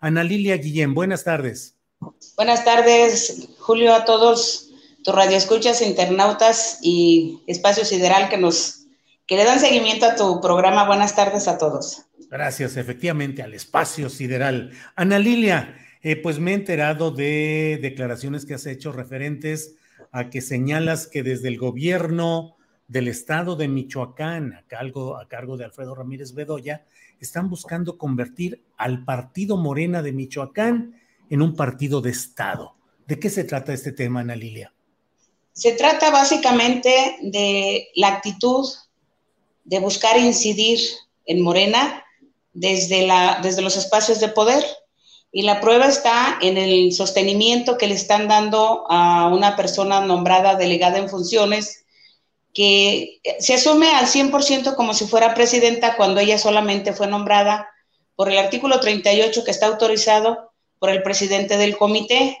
Ana Lilia Guillén, buenas tardes. Buenas tardes, Julio, a todos tus radioescuchas, internautas y Espacio Sideral que nos que le dan seguimiento a tu programa. Buenas tardes a todos. Gracias, efectivamente, al Espacio Sideral. Ana Lilia, eh, pues me he enterado de declaraciones que has hecho referentes a que señalas que desde el gobierno del estado de Michoacán, a cargo, a cargo de Alfredo Ramírez Bedoya, están buscando convertir al partido Morena de Michoacán en un partido de Estado. ¿De qué se trata este tema, Ana Lilia? Se trata básicamente de la actitud de buscar incidir en Morena desde, la, desde los espacios de poder. Y la prueba está en el sostenimiento que le están dando a una persona nombrada delegada en funciones que se asume al 100% como si fuera presidenta cuando ella solamente fue nombrada por el artículo 38 que está autorizado por el presidente del comité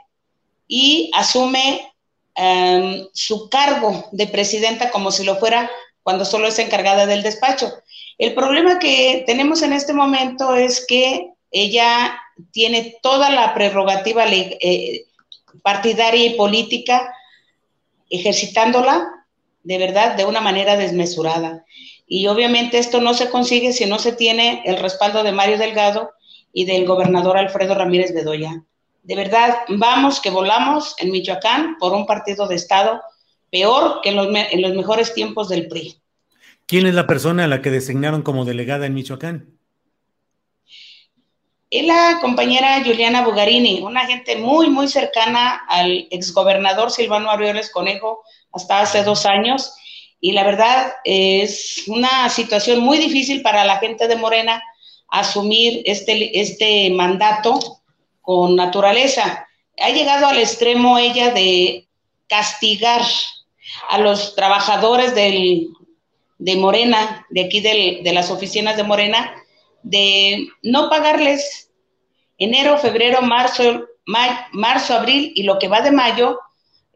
y asume um, su cargo de presidenta como si lo fuera cuando solo es encargada del despacho. El problema que tenemos en este momento es que ella tiene toda la prerrogativa eh, partidaria y política ejercitándola de verdad, de una manera desmesurada. Y obviamente esto no se consigue si no se tiene el respaldo de Mario Delgado y del gobernador Alfredo Ramírez Bedoya. De verdad, vamos que volamos en Michoacán por un partido de Estado peor que en los, en los mejores tiempos del PRI. ¿Quién es la persona a la que designaron como delegada en Michoacán? Es la compañera Juliana Bugarini, una gente muy, muy cercana al exgobernador Silvano Aureoles Conejo, hasta hace dos años y la verdad es una situación muy difícil para la gente de Morena asumir este, este mandato con naturaleza. Ha llegado al extremo ella de castigar a los trabajadores del, de Morena, de aquí de las oficinas de Morena, de no pagarles enero, febrero, marzo, marzo, abril y lo que va de mayo,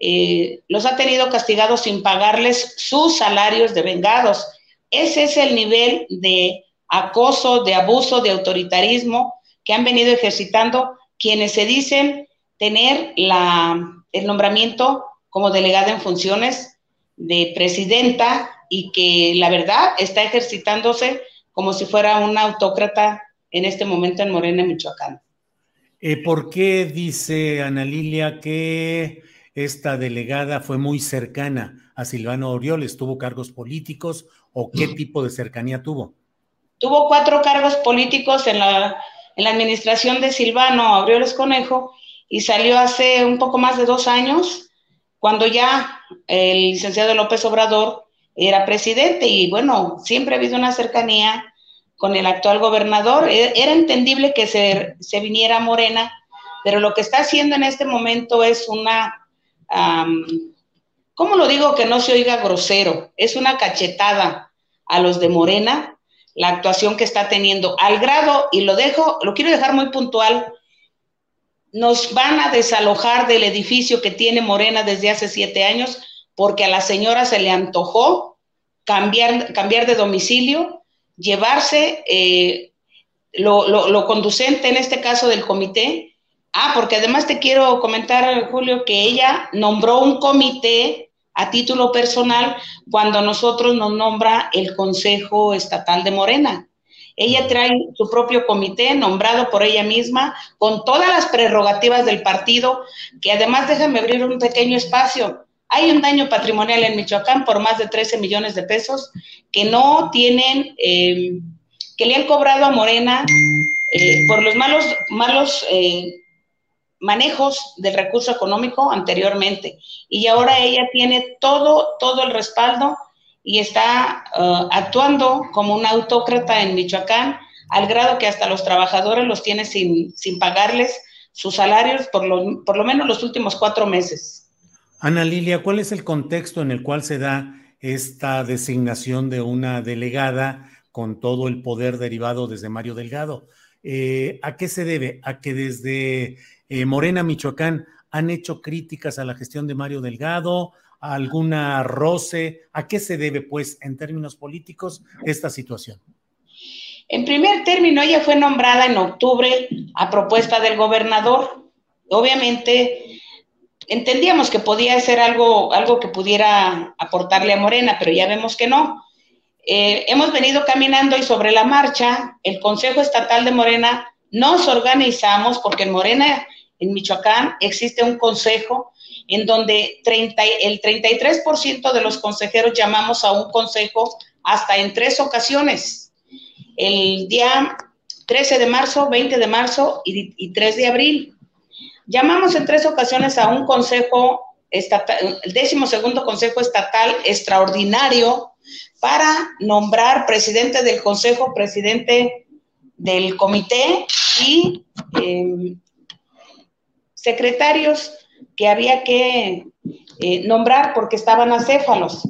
eh, los ha tenido castigados sin pagarles sus salarios de vengados. Ese es el nivel de acoso, de abuso, de autoritarismo que han venido ejercitando quienes se dicen tener la, el nombramiento como delegada en funciones de presidenta y que la verdad está ejercitándose como si fuera una autócrata en este momento en Morena, Michoacán. Eh, ¿Por qué dice Ana Lilia que esta delegada fue muy cercana a Silvano Orioles, tuvo cargos políticos o qué tipo de cercanía tuvo? Tuvo cuatro cargos políticos en la, en la administración de Silvano Aureoles Conejo y salió hace un poco más de dos años, cuando ya el licenciado López Obrador era presidente y bueno, siempre ha habido una cercanía con el actual gobernador. E, era entendible que se, se viniera Morena, pero lo que está haciendo en este momento es una ¿cómo lo digo que no se oiga grosero? Es una cachetada a los de Morena, la actuación que está teniendo, al grado, y lo dejo, lo quiero dejar muy puntual, nos van a desalojar del edificio que tiene Morena desde hace siete años porque a la señora se le antojó cambiar, cambiar de domicilio, llevarse eh, lo, lo, lo, conducente en este caso del comité Ah, porque además te quiero comentar, Julio, que ella nombró un comité a título personal cuando nosotros nos nombra el Consejo Estatal de Morena. Ella trae su propio comité nombrado por ella misma, con todas las prerrogativas del partido, que además déjame abrir un pequeño espacio. Hay un daño patrimonial en Michoacán por más de 13 millones de pesos que no tienen, eh, que le han cobrado a Morena eh, por los malos, malos eh, manejos del recurso económico anteriormente. Y ahora ella tiene todo, todo el respaldo y está actuando como una autócrata en Michoacán, al grado que hasta los trabajadores los tiene sin, sin pagarles sus salarios por lo, por lo menos los últimos cuatro meses. Ana Lilia, ¿cuál es el contexto en el cual se da esta designación de una delegada con todo el poder derivado desde Mario Delgado? Eh, ¿A qué se debe? ¿A que desde eh, Morena, Michoacán, han hecho críticas a la gestión de Mario Delgado? ¿A alguna roce? ¿A qué se debe, pues, en términos políticos, esta situación? En primer término, ella fue nombrada en octubre a propuesta del gobernador. Obviamente, entendíamos que podía ser algo, algo que pudiera aportarle a Morena, pero ya vemos que no. Eh, hemos venido caminando y sobre la marcha, el Consejo Estatal de Morena nos organizamos, porque en Morena, en Michoacán, existe un consejo en donde 30, el 33% de los consejeros llamamos a un consejo hasta en tres ocasiones. El día 13 de marzo, 20 de marzo y, y 3 de abril. Llamamos en tres ocasiones a un consejo estatal, el décimo segundo consejo estatal extraordinario para nombrar presidente del consejo, presidente del comité y em, secretarios que había que eh, nombrar porque estaban acéfalos,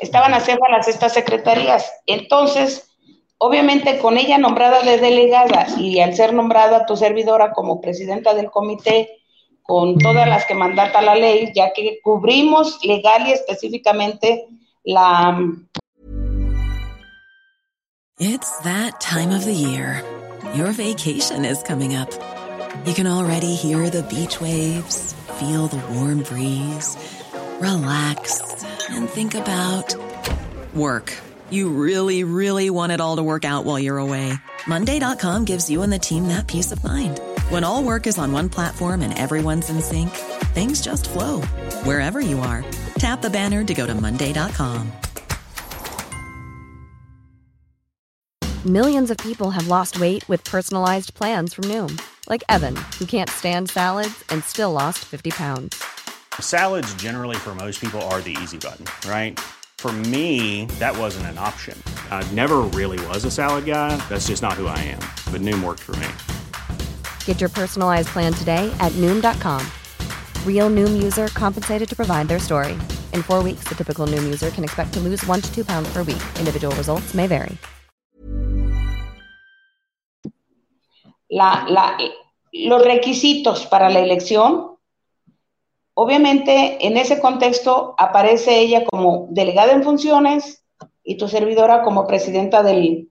estaban acéfalas estas secretarías. Entonces, obviamente con ella nombrada de delegada y al ser nombrada tu servidora como presidenta del comité, con todas las que mandata la ley, ya que cubrimos legal y específicamente la... Mm, it's that time of the year. Your vacation is coming up. You can already hear the beach waves, feel the warm breeze, relax and think about work. You really, really want it all to work out while you're away. Monday.com gives you and the team that peace of mind. When all work is on one platform and everyone's in sync, things just flow wherever you are. Tap the banner to go to Monday.com. Millions of people have lost weight with personalized plans from Noom, like Evan, who can't stand salads and still lost 50 pounds. Salads, generally, for most people, are the easy button, right? For me, that wasn't an option. I never really was a salad guy. That's just not who I am. But Noom worked for me. Get your personalized plan today at noom.com. Real noom user compensated to provide their story. In four weeks, the typical noom user can expect to lose one to two pounds per week. Individual results may vary. La, la, los requisitos para la elección, obviamente en ese contexto aparece ella como delegada en funciones y tu servidora como presidenta del,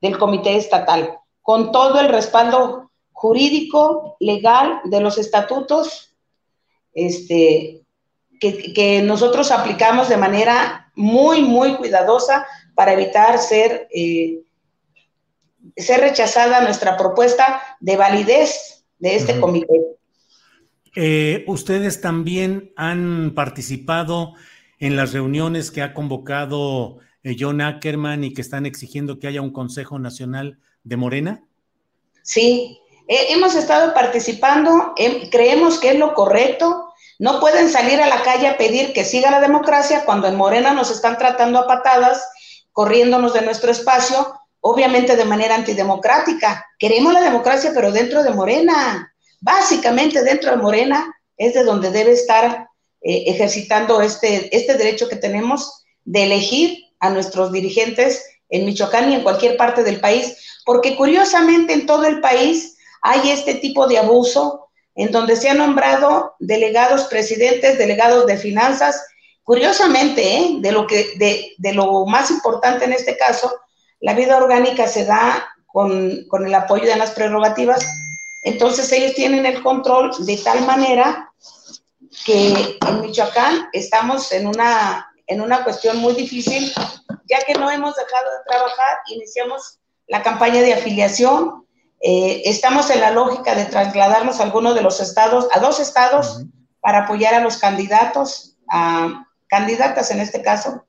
del comité estatal, con todo el respaldo jurídico, legal de los estatutos, este, que, nosotros aplicamos de manera muy, muy cuidadosa para evitar ser, eh, ser rechazada nuestra propuesta de validez de este comité. Eh, ustedes también han participado en las reuniones que ha convocado eh, John Ackerman y que están exigiendo que haya un Consejo Nacional de Morena. Sí, hemos estado participando, creemos que es lo correcto. No pueden salir a la calle a pedir que siga la democracia cuando en Morena nos están tratando a patadas, corriéndonos de nuestro espacio, obviamente de manera antidemocrática. Queremos la democracia, pero dentro de Morena. Básicamente dentro de Morena es de donde debe estar eh, ejercitando este, este derecho que tenemos de elegir a nuestros dirigentes en Michoacán y en cualquier parte del país, porque curiosamente en todo el país hay este tipo de abuso en donde se han nombrado delegados presidentes, delegados de finanzas. Curiosamente, ¿eh? de, lo que, de, más importante en este caso, la vida orgánica se da con, el apoyo de las prerrogativas, Entonces ellos tienen el control de tal manera que en Michoacán estamos en una, en una cuestión muy difícil, ya que no hemos dejado de trabajar, iniciamos la campaña de afiliación, eh, estamos en la lógica de trasladarnos a alguno de los estados, a dos estados, para apoyar a los candidatos, a candidatas en este caso,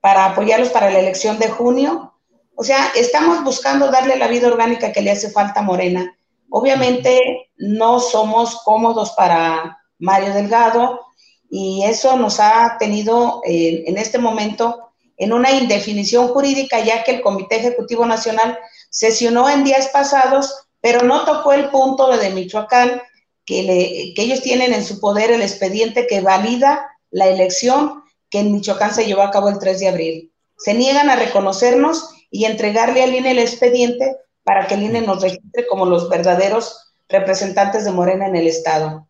para apoyarlos para la elección de junio. O sea, estamos buscando darle la vida orgánica que le hace falta a Morena. Obviamente no somos cómodos para Mario Delgado y eso nos ha tenido eh, en este momento en una indefinición jurídica, ya que el Comité Ejecutivo Nacional sesionó en días pasados, pero no tocó el punto de Michoacán, que, ellos tienen en su poder el expediente que valida la elección que en Michoacán se llevó a cabo el 3 de abril. Se niegan a reconocernos y entregarle al INE el expediente para que el INE nos registre como los verdaderos representantes de Morena en el Estado.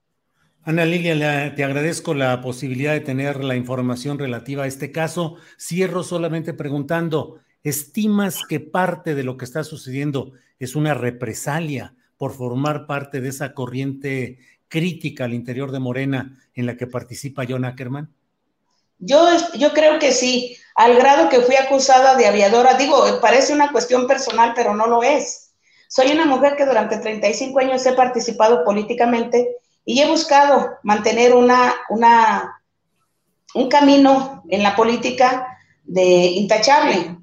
Ana Lilia, te agradezco la posibilidad de tener la información relativa a este caso. Cierro solamente preguntando, ¿estimas que parte de lo que está sucediendo es una represalia por formar parte de esa corriente crítica al interior de Morena en la que participa John Ackerman? Yo, yo creo que sí, al grado que fui acusada de aviadora. Digo, parece una cuestión personal, pero no lo es. Soy una mujer que durante 35 años he participado políticamente y he buscado mantener una, una, un camino en la política de intachable.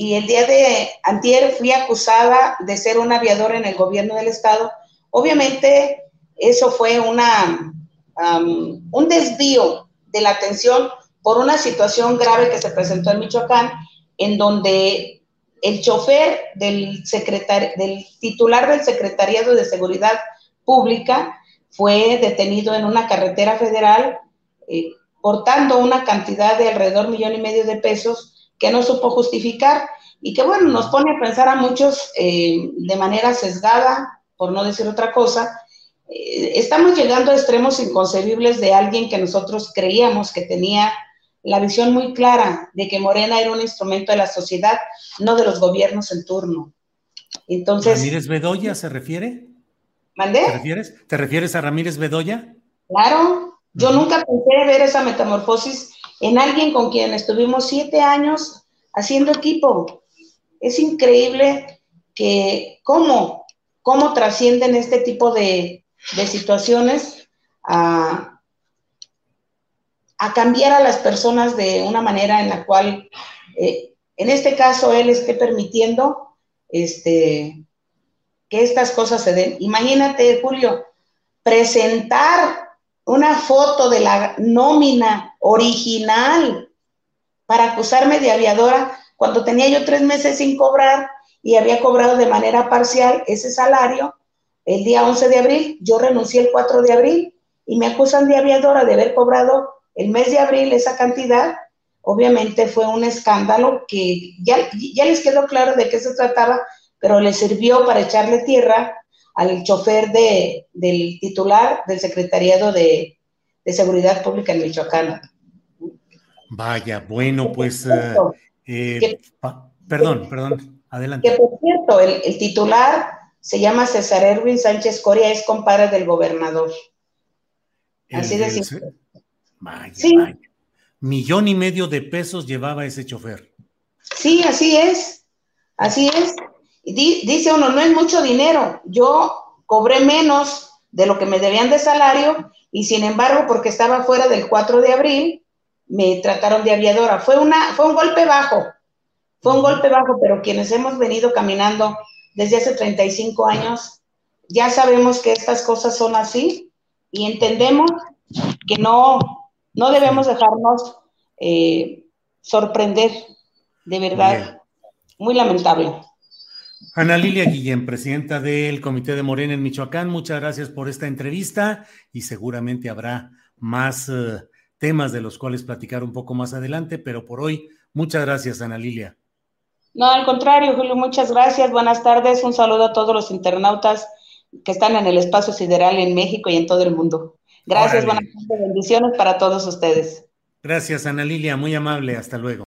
Y el día de antier fui acusada de ser un aviador en el gobierno del estado. Obviamente eso fue una, un desvío de la atención por una situación grave que se presentó en Michoacán, en donde el chofer del, del titular del Secretariado de Seguridad Pública fue detenido en una carretera federal eh, portando una cantidad de alrededor millón y medio de pesos que no supo justificar y que bueno, nos pone a pensar a muchos eh, de manera sesgada, por no decir otra cosa. Eh, estamos llegando a extremos inconcebibles de alguien que nosotros creíamos que tenía la visión muy clara de que Morena era un instrumento de la sociedad, no de los gobiernos en turno. Entonces. ¿Ramírez Bedoya se refiere? ¿Te refieres? ¿Te refieres a Ramírez Bedoya? Claro, yo nunca pensé ver esa metamorfosis en alguien con quien estuvimos siete años haciendo equipo. Es increíble que cómo, cómo trascienden este tipo de, situaciones a, a, cambiar a las personas de una manera en la cual, eh, en este caso, él esté permitiendo este, que estas cosas se den. Imagínate, Julio, presentar una foto de la nómina original para acusarme de aviadora cuando tenía yo tres meses sin cobrar y había cobrado de manera parcial ese salario el día 11 de abril. Yo renuncié el 4 de abril y me acusan de aviadora de haber cobrado el mes de abril esa cantidad. Obviamente fue un escándalo que ya, ya les quedó claro de qué se trataba, pero le sirvió para echarle tierra al chofer de, del titular del Secretariado de, Seguridad Pública en Michoacán. Vaya, bueno, pues... Eh, eh, perdón, perdón, adelante. Que por cierto, el, titular se llama César Erwin Sánchez Coria, es compadre del gobernador. Así de simple. Vaya, vaya. Millón y medio de pesos llevaba ese chofer. Sí, así es. Así es dice uno, no es mucho dinero, yo cobré menos de lo que me debían de salario y sin embargo, porque estaba fuera del 4 de abril, me trataron de aviadora. Fue, una, fue un golpe bajo, fue un golpe bajo, pero quienes hemos venido caminando desde hace 35 años, ya sabemos que estas cosas son así y entendemos que no, no debemos dejarnos eh, sorprender, de verdad, muy lamentable. Ana Lilia Guillén, presidenta del Comité de Morena en Michoacán, muchas gracias por esta entrevista y seguramente habrá más eh, temas de los cuales platicar un poco más adelante, pero por hoy, muchas gracias, Ana Lilia. No, al contrario, Julio, muchas gracias. Buenas tardes. Un saludo a todos los internautas que están en el espacio sideral en México y en todo el mundo. Gracias, buenas tardes, bendiciones para todos ustedes. Gracias, Ana Lilia, muy amable. Hasta luego.